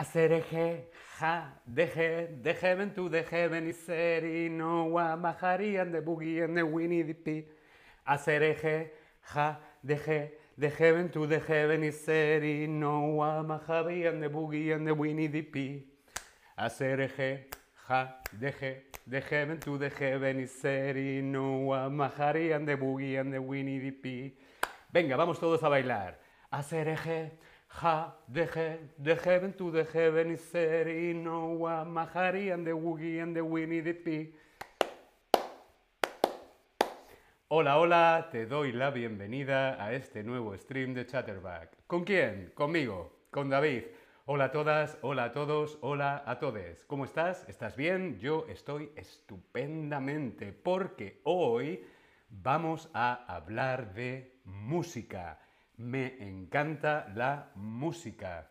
Hacer eje, ja, deje, deje ven tú, deje ven y ser y no bajarían de boogie en de Winnie the Pooh. Hacer eje, ja, deje, deje ven tú, deje ven y ser y no bajarían de boogie en de Winnie the Pooh. Hacer eje, ja, deje, deje ven tú, deje ven y ser y no bajarían de boogie en de Winnie the Pooh. Venga, vamos todos a bailar. Hacer deje, de heaven to the heaven is wa mahari and the boogie and the Winnie the. Hola, hola, te doy la bienvenida a este nuevo stream de Chatterback. ¿Con quién? Conmigo, con David. Hola a todas, hola a todos, hola a todos. ¿Cómo estás? ¿Estás bien? Yo estoy estupendamente porque hoy vamos a hablar de música. Me encanta la música.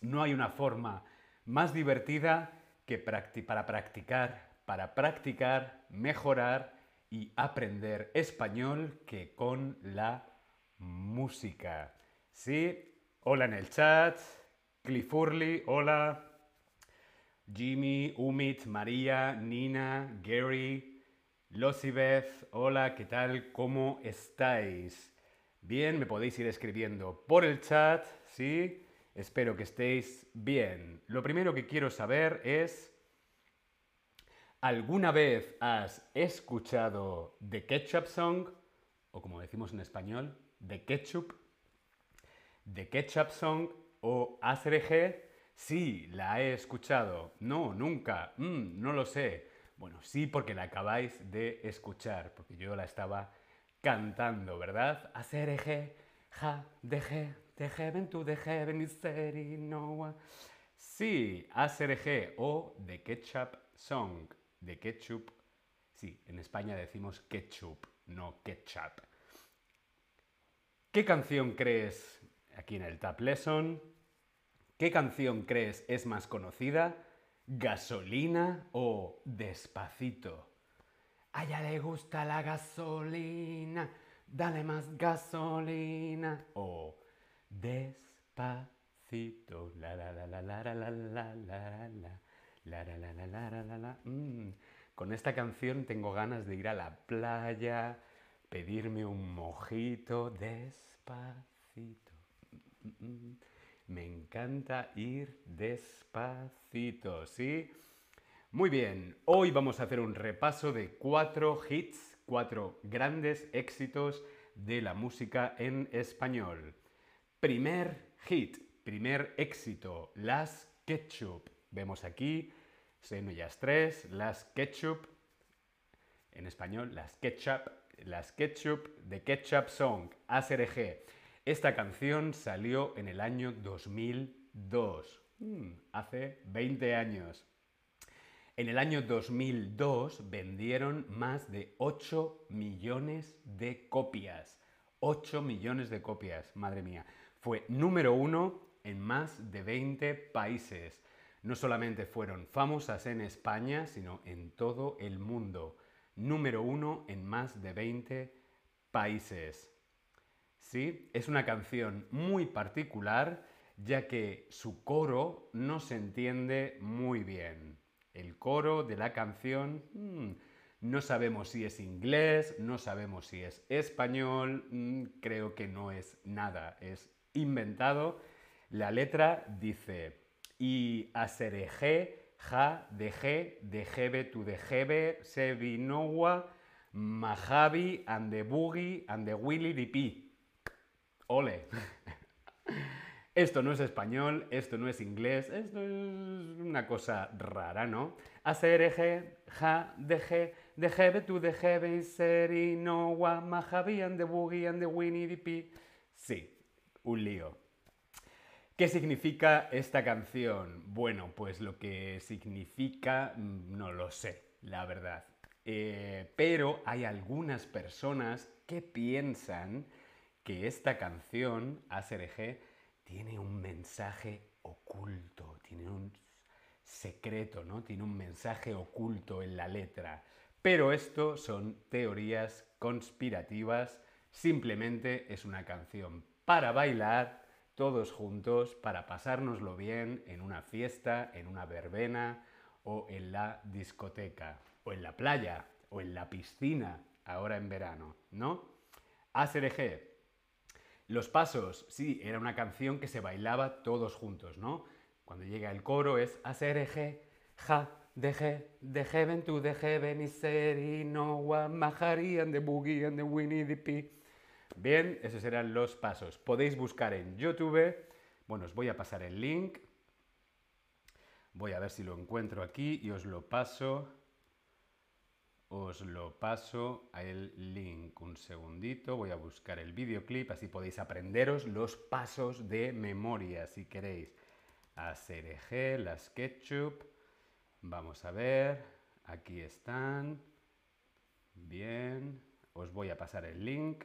No hay una forma más divertida que para practicar, para practicar, mejorar y aprender español que con la música. Sí, hola en el chat, Cliff hola, Jimmy, Umit, María, Nina, Gary, Losibeth, hola, ¿qué tal? ¿Cómo estáis? Bien, me podéis ir escribiendo por el chat, ¿sí? Espero que estéis bien. Lo primero que quiero saber es... ¿Alguna vez has escuchado The Ketchup Song? O como decimos en español, The Ketchup. The Ketchup Song o ASRG. Sí, la he escuchado. No, nunca. Mm, no lo sé. Bueno, sí, porque la acabáis de escuchar, porque yo la estaba cantando, ¿verdad? ASRG, ja, deje, de heaven to the heaven is steady, no. Sí, ASRG o The Ketchup Song. De ketchup. Sí, en España decimos ketchup, no ketchup. ¿Qué canción crees, aquí en el Tap Lesson, qué canción crees es más conocida? ¿Gasolina o Despacito? A ella le gusta la gasolina, dale más gasolina. O Despacito, la la la la la la la la la la. La, la, la, la, la, la, la, la. Mm. Con esta canción tengo ganas de ir a la playa, pedirme un mojito despacito. Mm, mm, mm. Me encanta ir despacito, ¿sí? Muy bien, hoy vamos a hacer un repaso de cuatro hits, cuatro grandes éxitos de la música en español. Primer hit, primer éxito, Las Ketchup. Vemos aquí, son ellas tres, las ketchup, en español, las ketchup, las ketchup de Ketchup Song, ASRG. Esta canción salió en el año 2002, mm, hace 20 años. En el año 2002 vendieron más de 8 millones de copias. 8 millones de copias, madre mía. Fue número uno en más de 20 países no solamente fueron famosas en España, sino en todo el mundo. Número uno en más de 20 países. ¿Sí? Es una canción muy particular, ya que su coro no se entiende muy bien. El coro de la canción mmm, no sabemos si es inglés, no sabemos si es español, mmm, creo que no es nada, es inventado. La letra dice y asereje, ja, deje, dejebe, tu dejebe, sevinowa, majabi, and the boogie, and the willy dipi. Ole. Esto no es español, esto no es inglés, esto es una cosa rara, ¿no? Asereje, ja, deje, dejebe, tu dejebe, serinowa, majabi, and the boogie, and the willy dipi. Sí, un lío. ¿Qué significa esta canción? Bueno, pues lo que significa no lo sé, la verdad. Eh, pero hay algunas personas que piensan que esta canción, ASRG, tiene un mensaje oculto, tiene un secreto, ¿no? Tiene un mensaje oculto en la letra. Pero esto son teorías conspirativas, simplemente es una canción para bailar todos juntos para pasárnoslo bien en una fiesta, en una verbena o en la discoteca, o en la playa, o en la piscina, ahora en verano, ¿no? ASRG. Los pasos, sí, era una canción que se bailaba todos juntos, ¿no? Cuando llega el coro es ASRG, ja, deje, de heaven to the heaven is y no one mahari and the boogie and the winnie the pie. Bien, esos eran los pasos. Podéis buscar en YouTube. Bueno, os voy a pasar el link. Voy a ver si lo encuentro aquí y os lo paso. Os lo paso a el link. Un segundito, voy a buscar el videoclip, así podéis aprenderos los pasos de memoria si queréis. A CRG, la SketchUp. Vamos a ver, aquí están. Bien, os voy a pasar el link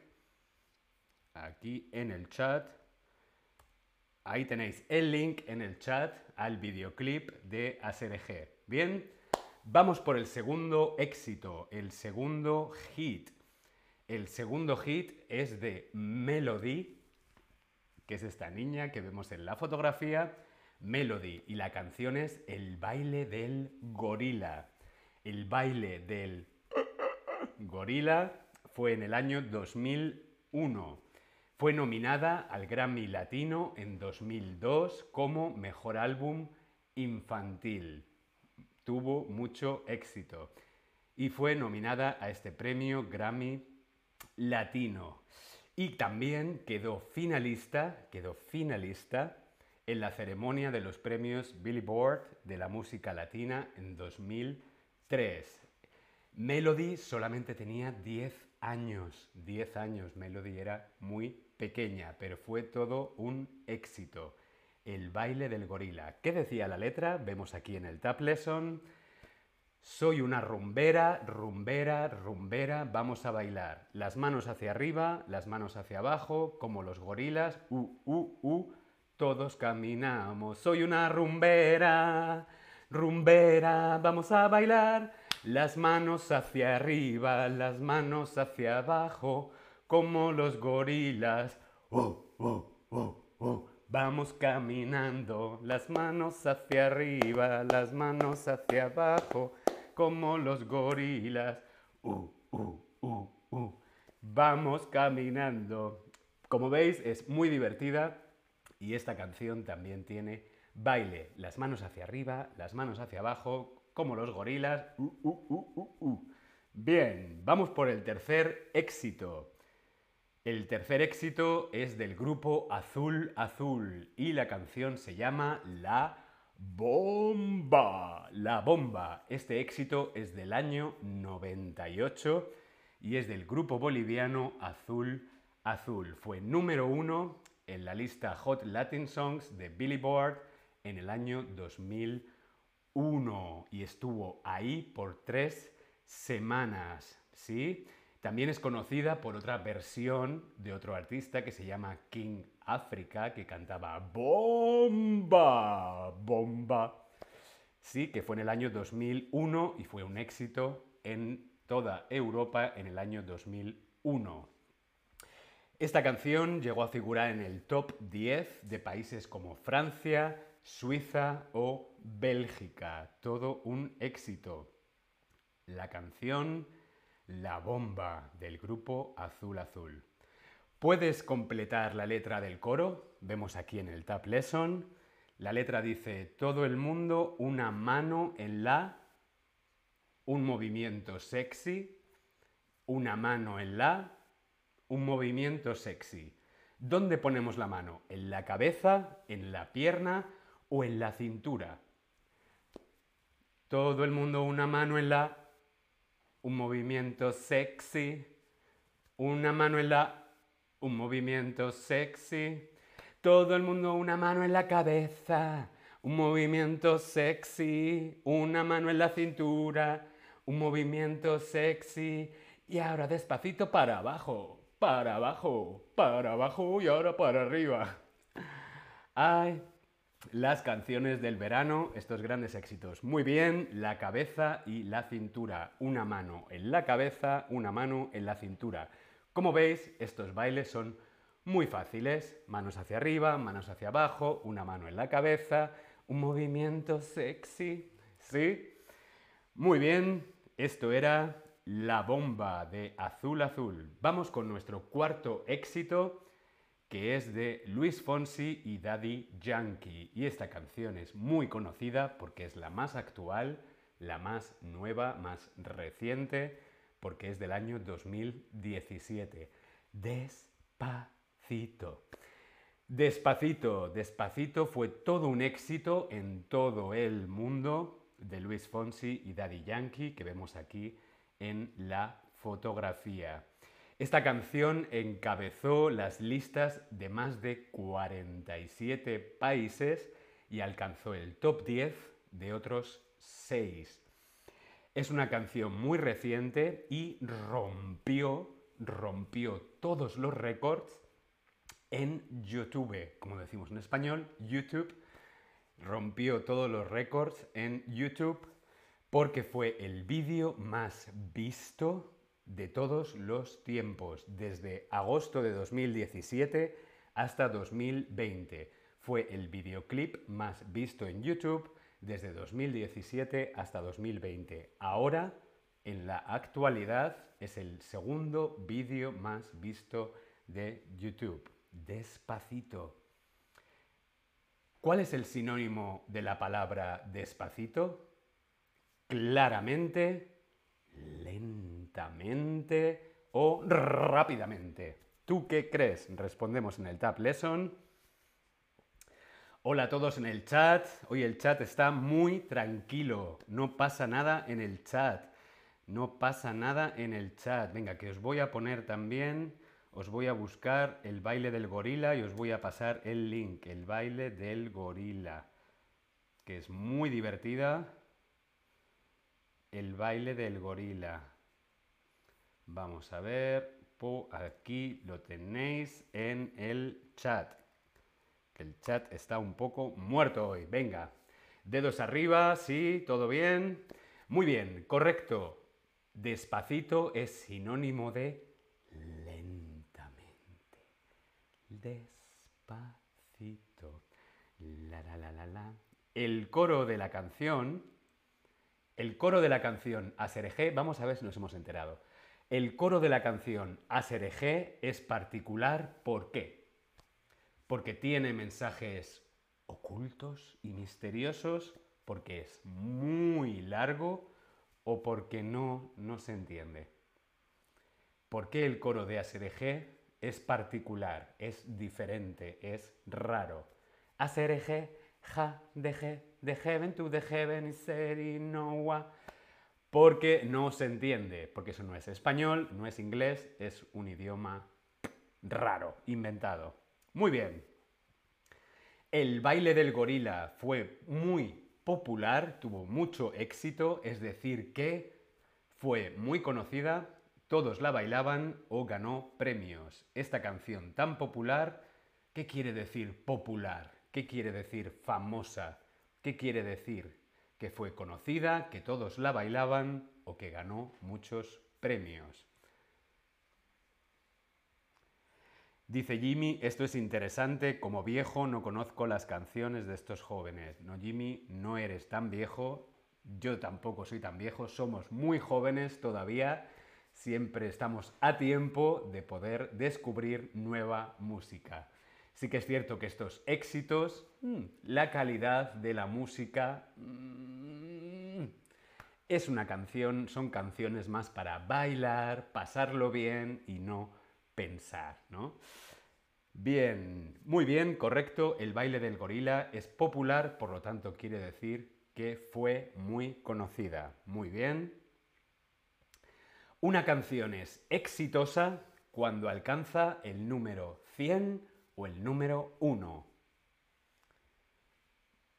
aquí en el chat. Ahí tenéis el link en el chat al videoclip de ASRG. Bien, vamos por el segundo éxito, el segundo hit. El segundo hit es de Melody, que es esta niña que vemos en la fotografía. Melody y la canción es El baile del gorila. El baile del gorila fue en el año 2001. Fue nominada al Grammy Latino en 2002 como Mejor Álbum Infantil. Tuvo mucho éxito y fue nominada a este premio Grammy Latino. Y también quedó finalista, quedó finalista en la ceremonia de los premios Billboard de la música latina en 2003. Melody solamente tenía 10 años, 10 años. Melody era muy pequeña, pero fue todo un éxito. El baile del gorila. ¿Qué decía la letra? Vemos aquí en el Tap Lesson. Soy una rumbera, rumbera, rumbera, vamos a bailar. Las manos hacia arriba, las manos hacia abajo, como los gorilas. Uh, uh, uh, todos caminamos. Soy una rumbera, rumbera, vamos a bailar. Las manos hacia arriba, las manos hacia abajo como los gorilas. Oh, oh, oh. Vamos caminando, las manos hacia arriba, las manos hacia abajo, como los gorilas. Uh, uh, uh. Vamos caminando. Como veis, es muy divertida y esta canción también tiene baile. Las manos hacia arriba, las manos hacia abajo, como los gorilas. Bien, vamos por el tercer éxito. El tercer éxito es del grupo Azul Azul y la canción se llama La Bomba. La Bomba. Este éxito es del año 98 y es del grupo boliviano Azul Azul. Fue número uno en la lista Hot Latin Songs de Billboard en el año 2001 y estuvo ahí por tres semanas. ¿Sí? También es conocida por otra versión de otro artista que se llama King Africa, que cantaba Bomba, Bomba. Sí, que fue en el año 2001 y fue un éxito en toda Europa en el año 2001. Esta canción llegó a figurar en el top 10 de países como Francia, Suiza o Bélgica. Todo un éxito. La canción la bomba del grupo Azul Azul. ¿Puedes completar la letra del coro? Vemos aquí en el Tab Lesson. La letra dice, todo el mundo una mano en la, un movimiento sexy, una mano en la, un movimiento sexy. ¿Dónde ponemos la mano? ¿En la cabeza, en la pierna o en la cintura? Todo el mundo una mano en la, un movimiento sexy, una mano en la, un movimiento sexy, todo el mundo una mano en la cabeza, un movimiento sexy, una mano en la cintura, un movimiento sexy y ahora despacito para abajo, para abajo, para abajo y ahora para arriba. Ay, las canciones del verano, estos grandes éxitos. Muy bien, la cabeza y la cintura. Una mano en la cabeza, una mano en la cintura. Como veis, estos bailes son Muy fáciles, manos hacia arriba, manos hacia abajo, una mano en la cabeza, un movimiento sexy, ¿sí? Muy bien, esto era La bomba de Azul Azul. Vamos con nuestro cuarto éxito, que es de Luis Fonsi y Daddy Yankee. Y esta canción es muy conocida porque es la más actual, la más nueva, más reciente, porque es del año 2017. Despacito. Despacito, despacito fue todo un éxito en todo el mundo de Luis Fonsi y Daddy Yankee que vemos aquí en la fotografía. Esta canción encabezó las listas de más de 47 países y alcanzó el top 10 de otros 6. Es una canción muy reciente y rompió, rompió todos los récords en YouTube, como decimos en español, YouTube rompió todos los récords en YouTube porque fue el vídeo más visto de todos los tiempos, desde agosto de 2017 hasta 2020. Fue el videoclip más visto en YouTube desde 2017 hasta 2020. Ahora, en la actualidad, es el segundo vídeo más visto de YouTube. Despacito. ¿Cuál es el sinónimo de la palabra despacito? Claramente, o rápidamente. ¿Tú qué crees? Respondemos en el Tab Lesson. Hola a todos en el chat. Hoy el chat está muy tranquilo. No pasa nada en el chat. No pasa nada en el chat. Venga, que os voy a poner también os voy a buscar el baile del gorila y os voy a pasar el link, el baile del gorila, que es muy divertida. El baile del gorila. Vamos a ver, aquí lo tenéis en el chat. El chat está un poco muerto hoy. Venga, dedos arriba, sí, todo bien. Muy bien, correcto. Despacito es sinónimo de despacito. La, la, la, la, la. El coro de la canción, el coro de la canción Asereje, vamos a ver si nos hemos enterado. El coro de la canción Asereje es particular, ¿por qué? Porque tiene mensajes ocultos y misteriosos, porque es muy largo o porque no, no se entiende. ¿Por qué el coro de Asereje es particular, es diferente, es raro. Eje, ja, deje, de heaven to the heaven is no porque no se entiende, porque eso no es español, no es inglés, es un idioma raro, inventado. Muy bien. El baile del gorila fue muy popular, tuvo mucho éxito, es decir, que fue muy conocida todos la bailaban o ganó premios. Esta canción tan popular, ¿qué quiere decir popular? ¿Qué quiere decir famosa? ¿Qué quiere decir? Que fue conocida, que todos la bailaban o que ganó muchos premios. Dice Jimmy, esto es interesante, como viejo no conozco las canciones de estos jóvenes. No, Jimmy, no eres tan viejo, yo tampoco soy tan viejo, somos muy jóvenes todavía siempre estamos a tiempo de poder descubrir nueva música. Sí que es cierto que estos éxitos, mm, la calidad de la música, mm, es una canción, son canciones más para bailar, pasarlo bien y no pensar, ¿no? Bien, muy bien, correcto, el baile del gorila es popular, por lo tanto quiere decir que fue muy conocida. Muy bien, una canción es exitosa cuando alcanza el número 100 o el número 1.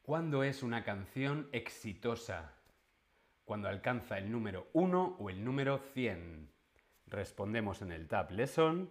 ¿Cuándo es una canción exitosa? Cuando alcanza el número 1 o el número 100. Respondemos en el Tab Lesson.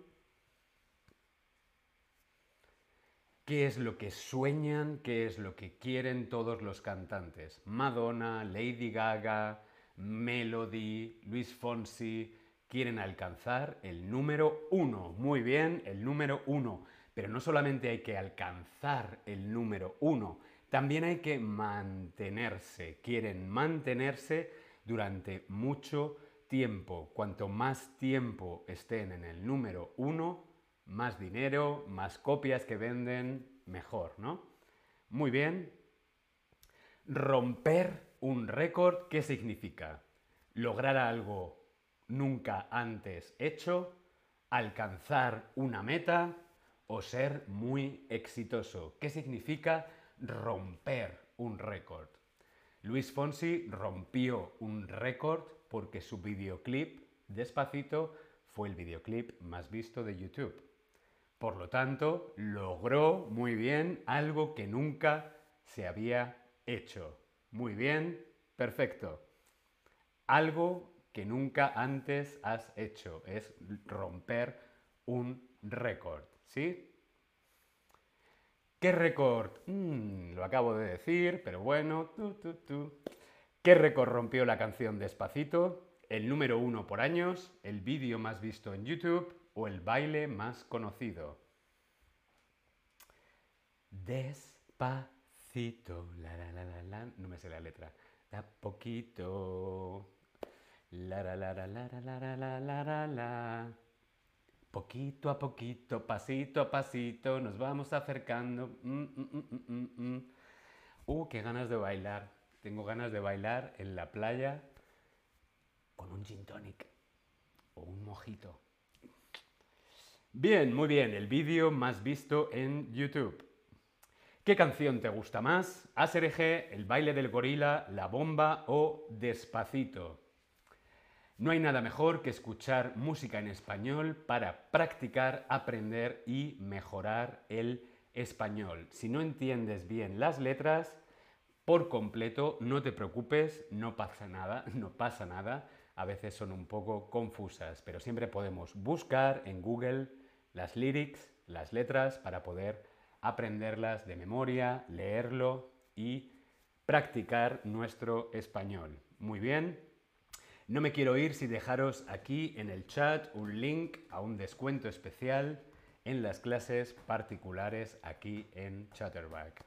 ¿Qué es lo que sueñan? ¿Qué es lo que quieren todos los cantantes? Madonna, Lady Gaga, Melody, Luis Fonsi, quieren alcanzar el número uno. Muy bien, el número uno. Pero no solamente hay que alcanzar el número uno, también hay que mantenerse. Quieren mantenerse durante mucho tiempo. Cuanto más tiempo estén en el número uno, más dinero, más copias que venden, mejor, ¿no? Muy bien. Romper un récord, ¿qué significa? Lograr algo nunca antes hecho, alcanzar una meta o ser muy exitoso. ¿Qué significa romper un récord? Luis Fonsi rompió un récord porque su videoclip Despacito fue el videoclip más visto de YouTube. Por lo tanto, logró muy bien algo que nunca se había hecho. Muy bien, perfecto. Algo que nunca antes has hecho es romper un récord, ¿sí? ¿Qué récord? Mm, lo acabo de decir, pero bueno. ¿Qué récord rompió la canción Despacito? ¿El número uno por años? ¿El vídeo más visto en YouTube? o el baile más conocido. Despacito, la la la la la, no me sé la letra. Da poquito. La la la la la la la la la la Poquito a poquito, pasito a pasito, nos vamos acercando. Mm, mm, mm, uh, qué ganas de bailar. Tengo ganas de bailar en la playa con un gin tonic o un mojito. Bien, muy bien, el vídeo más visto en YouTube. ¿Qué canción te gusta más? ASRG, El baile del gorila, La bomba o Despacito. No hay nada mejor que escuchar música en español para practicar, aprender y mejorar el español. Si no entiendes bien las letras, por completo, no te preocupes, no pasa nada, no pasa nada. A veces son un poco confusas, pero siempre podemos buscar en Google las lyrics, las letras, para poder aprenderlas de memoria, leerlo y practicar nuestro español. Muy bien. No me quiero ir sin dejaros aquí en el chat un link a un descuento especial en las clases particulares aquí en Chatterback.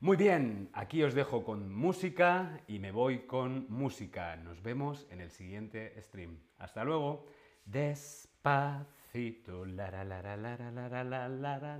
Muy bien, aquí os dejo con música y me voy con música. Nos vemos en el siguiente stream. Hasta luego. Despacito. La, la, la,